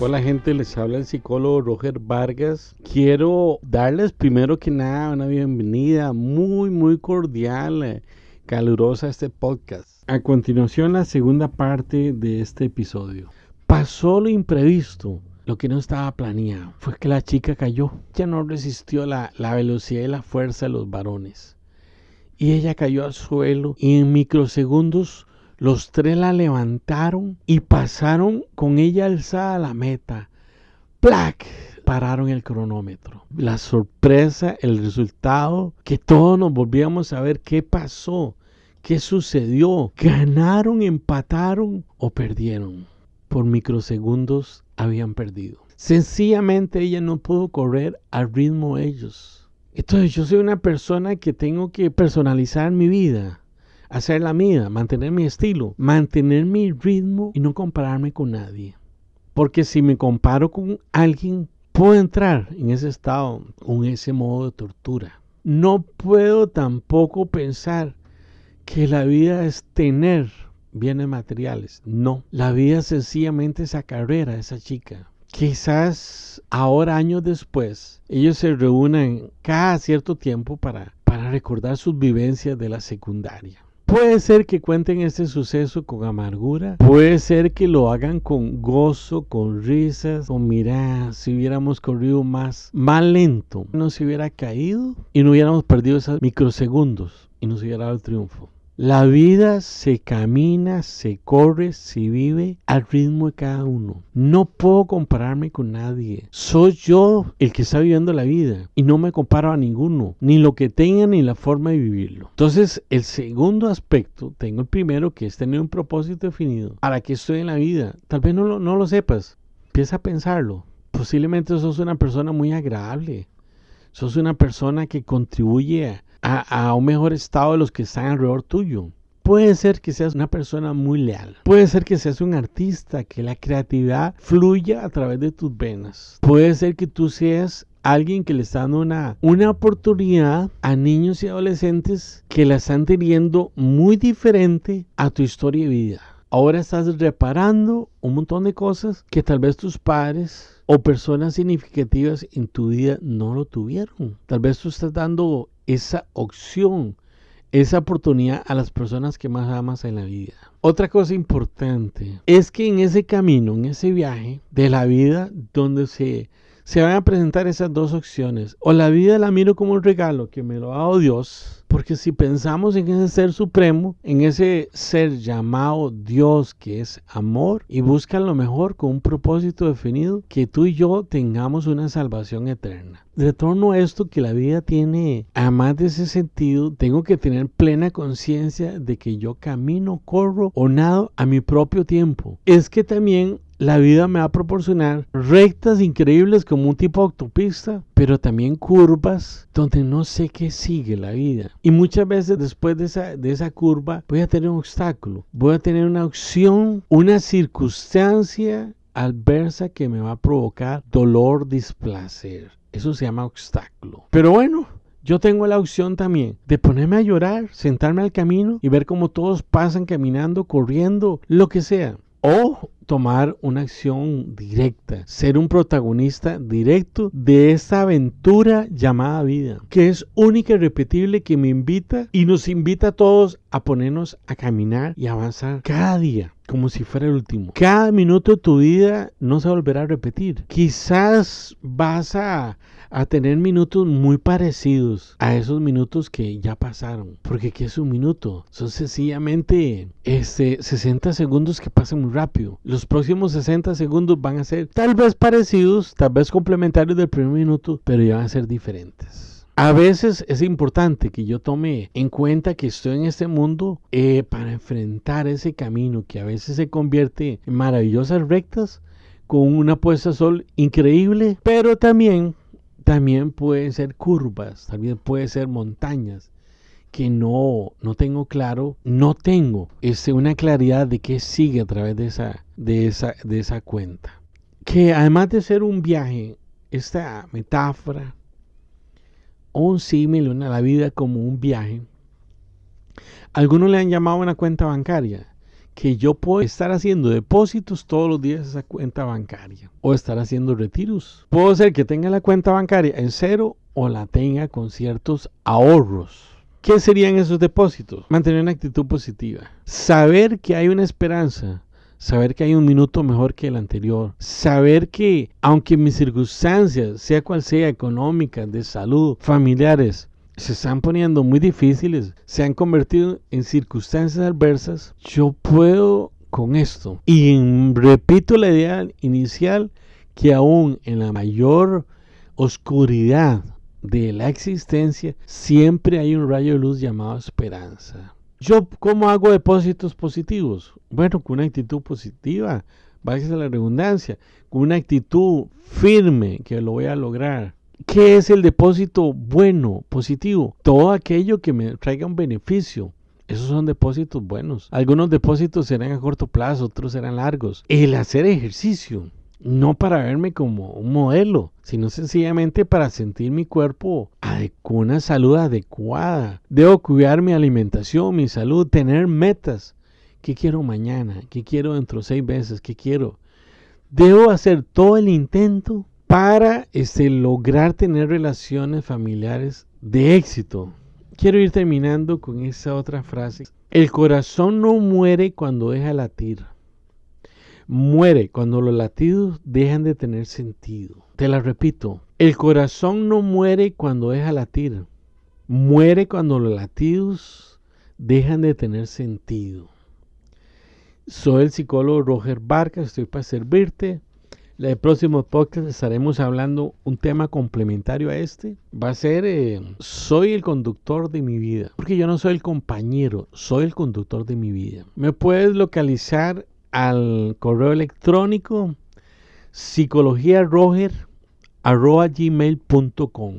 Hola gente, les habla el psicólogo Roger Vargas. Quiero darles primero que nada una bienvenida muy muy cordial, eh, calurosa a este podcast. A continuación la segunda parte de este episodio. Pasó lo imprevisto, lo que no estaba planeado. Fue que la chica cayó. Ya no resistió la, la velocidad y la fuerza de los varones. Y ella cayó al suelo y en microsegundos los tres la levantaron y pasaron con ella alzada la meta. ¡Plac! Pararon el cronómetro. La sorpresa, el resultado, que todos nos volvíamos a ver qué pasó, qué sucedió. ¿Ganaron, empataron o perdieron? Por microsegundos habían perdido. Sencillamente ella no pudo correr al ritmo de ellos. Entonces yo soy una persona que tengo que personalizar mi vida hacer la mía, mantener mi estilo, mantener mi ritmo y no compararme con nadie. Porque si me comparo con alguien, puedo entrar en ese estado, en ese modo de tortura. No puedo tampoco pensar que la vida es tener bienes materiales. No, la vida es sencillamente esa carrera, esa chica. Quizás ahora, años después, ellos se reúnen cada cierto tiempo para, para recordar sus vivencias de la secundaria. Puede ser que cuenten este suceso con amargura, puede ser que lo hagan con gozo, con risas, o mira, si hubiéramos corrido más, más lento, no se hubiera caído y no hubiéramos perdido esos microsegundos y nos hubiera dado el triunfo. La vida se camina, se corre, se vive al ritmo de cada uno. No puedo compararme con nadie. Soy yo el que está viviendo la vida y no me comparo a ninguno, ni lo que tenga ni la forma de vivirlo. Entonces, el segundo aspecto, tengo el primero que es tener un propósito definido. ¿Para qué estoy en la vida? Tal vez no lo, no lo sepas. Empieza a pensarlo. Posiblemente sos una persona muy agradable. Sos una persona que contribuye a un mejor estado de los que están alrededor tuyo. Puede ser que seas una persona muy leal. Puede ser que seas un artista, que la creatividad fluya a través de tus venas. Puede ser que tú seas alguien que le está dando una, una oportunidad a niños y adolescentes que la están teniendo muy diferente a tu historia de vida. Ahora estás reparando un montón de cosas que tal vez tus padres o personas significativas en tu vida no lo tuvieron. Tal vez tú estás dando esa opción, esa oportunidad a las personas que más amas en la vida. Otra cosa importante es que en ese camino, en ese viaje de la vida donde se, se van a presentar esas dos opciones, o la vida la miro como un regalo que me lo ha dado Dios, porque si pensamos en ese ser supremo, en ese ser llamado Dios que es amor y busca lo mejor con un propósito definido, que tú y yo tengamos una salvación eterna. De torno a esto que la vida tiene, además de ese sentido, tengo que tener plena conciencia de que yo camino, corro o nado a mi propio tiempo. Es que también la vida me va a proporcionar rectas increíbles como un tipo de autopista, pero también curvas donde no sé qué sigue la vida. Y muchas veces después de esa, de esa curva voy a tener un obstáculo, voy a tener una opción, una circunstancia adversa que me va a provocar dolor, displacer. Eso se llama obstáculo. Pero bueno, yo tengo la opción también de ponerme a llorar, sentarme al camino y ver cómo todos pasan caminando, corriendo, lo que sea. O tomar una acción directa, ser un protagonista directo de esta aventura llamada vida, que es única y repetible, que me invita y nos invita a todos a ponernos a caminar y avanzar cada día como si fuera el último. Cada minuto de tu vida no se volverá a repetir. Quizás vas a a tener minutos muy parecidos a esos minutos que ya pasaron. Porque ¿qué es un minuto? Son sencillamente este, 60 segundos que pasan muy rápido. Los próximos 60 segundos van a ser tal vez parecidos, tal vez complementarios del primer minuto, pero ya van a ser diferentes. A veces es importante que yo tome en cuenta que estoy en este mundo eh, para enfrentar ese camino que a veces se convierte en maravillosas rectas con una puesta de sol increíble, pero también también pueden ser curvas, también pueden ser montañas que no, no tengo claro, no tengo este, una claridad de qué sigue a través de esa, de, esa, de esa cuenta. Que además de ser un viaje, esta metáfora un símil, una la vida como un viaje, algunos le han llamado una cuenta bancaria, que yo puedo estar haciendo depósitos todos los días a esa cuenta bancaria o estar haciendo retiros. Puedo ser que tenga la cuenta bancaria en cero o la tenga con ciertos ahorros. ¿Qué serían esos depósitos? Mantener una actitud positiva. Saber que hay una esperanza. Saber que hay un minuto mejor que el anterior. Saber que aunque mis circunstancias, sea cual sea, económicas, de salud, familiares, se están poniendo muy difíciles, se han convertido en circunstancias adversas, yo puedo con esto. Y repito la idea inicial que aún en la mayor oscuridad de la existencia siempre hay un rayo de luz llamado esperanza. ¿Yo cómo hago depósitos positivos? Bueno, con una actitud positiva, a la redundancia, con una actitud firme que lo voy a lograr ¿Qué es el depósito bueno, positivo? Todo aquello que me traiga un beneficio. Esos son depósitos buenos. Algunos depósitos serán a corto plazo, otros serán largos. El hacer ejercicio, no para verme como un modelo, sino sencillamente para sentir mi cuerpo con una salud adecuada. Debo cuidar mi alimentación, mi salud, tener metas. ¿Qué quiero mañana? ¿Qué quiero dentro de seis meses? ¿Qué quiero? Debo hacer todo el intento para este, lograr tener relaciones familiares de éxito. Quiero ir terminando con esa otra frase. El corazón no muere cuando deja latir. Muere cuando los latidos dejan de tener sentido. Te la repito. El corazón no muere cuando deja latir. Muere cuando los latidos dejan de tener sentido. Soy el psicólogo Roger Barca, estoy para servirte. El próximo podcast estaremos hablando un tema complementario a este. Va a ser eh, Soy el conductor de mi vida. Porque yo no soy el compañero, soy el conductor de mi vida. Me puedes localizar al correo electrónico psicologiaroger.gmail.com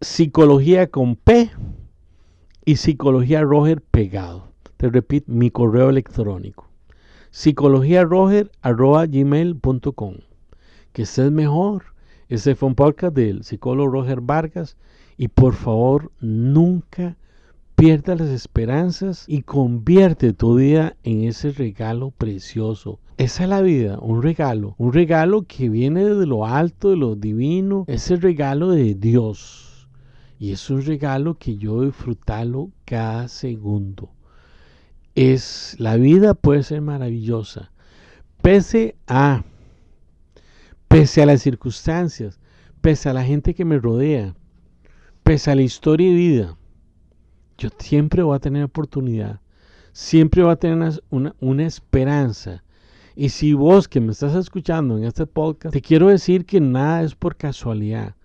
Psicología con P y psicología Roger pegado. Te repito, mi correo electrónico psicologiaroger.gmail.com Que estés mejor. Ese fue un podcast del psicólogo Roger Vargas. Y por favor, nunca pierdas las esperanzas y convierte tu vida en ese regalo precioso. Esa es la vida, un regalo, un regalo que viene de lo alto, de lo divino, es el regalo de Dios. Y es un regalo que yo disfrutarlo cada segundo es la vida puede ser maravillosa, pese a, pese a las circunstancias, pese a la gente que me rodea, pese a la historia de vida, yo siempre voy a tener oportunidad, siempre voy a tener una, una esperanza. Y si vos que me estás escuchando en este podcast, te quiero decir que nada es por casualidad.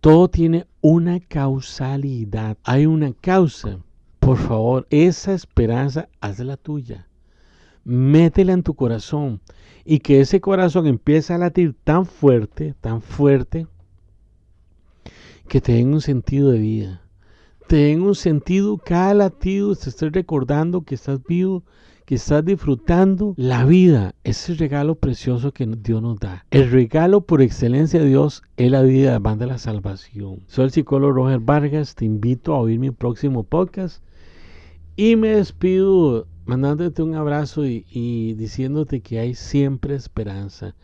Todo tiene una causalidad. Hay una causa por favor, esa esperanza, hazla tuya. Métela en tu corazón y que ese corazón empiece a latir tan fuerte, tan fuerte, que te den un sentido de vida. Te un sentido, cada latido te estés recordando que estás vivo, que estás disfrutando la vida, ese regalo precioso que Dios nos da. El regalo por excelencia de Dios es la vida, además de la salvación. Soy el psicólogo Roger Vargas, te invito a oír mi próximo podcast y me despido mandándote un abrazo y, diciéndote que hay siempre esperanza.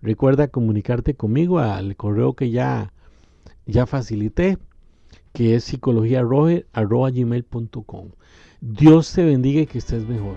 Recuerda comunicarte conmigo al correo que ya, ya facilité, que es psicologiaroger.gmail.com. Dios te bendiga y que estés mejor.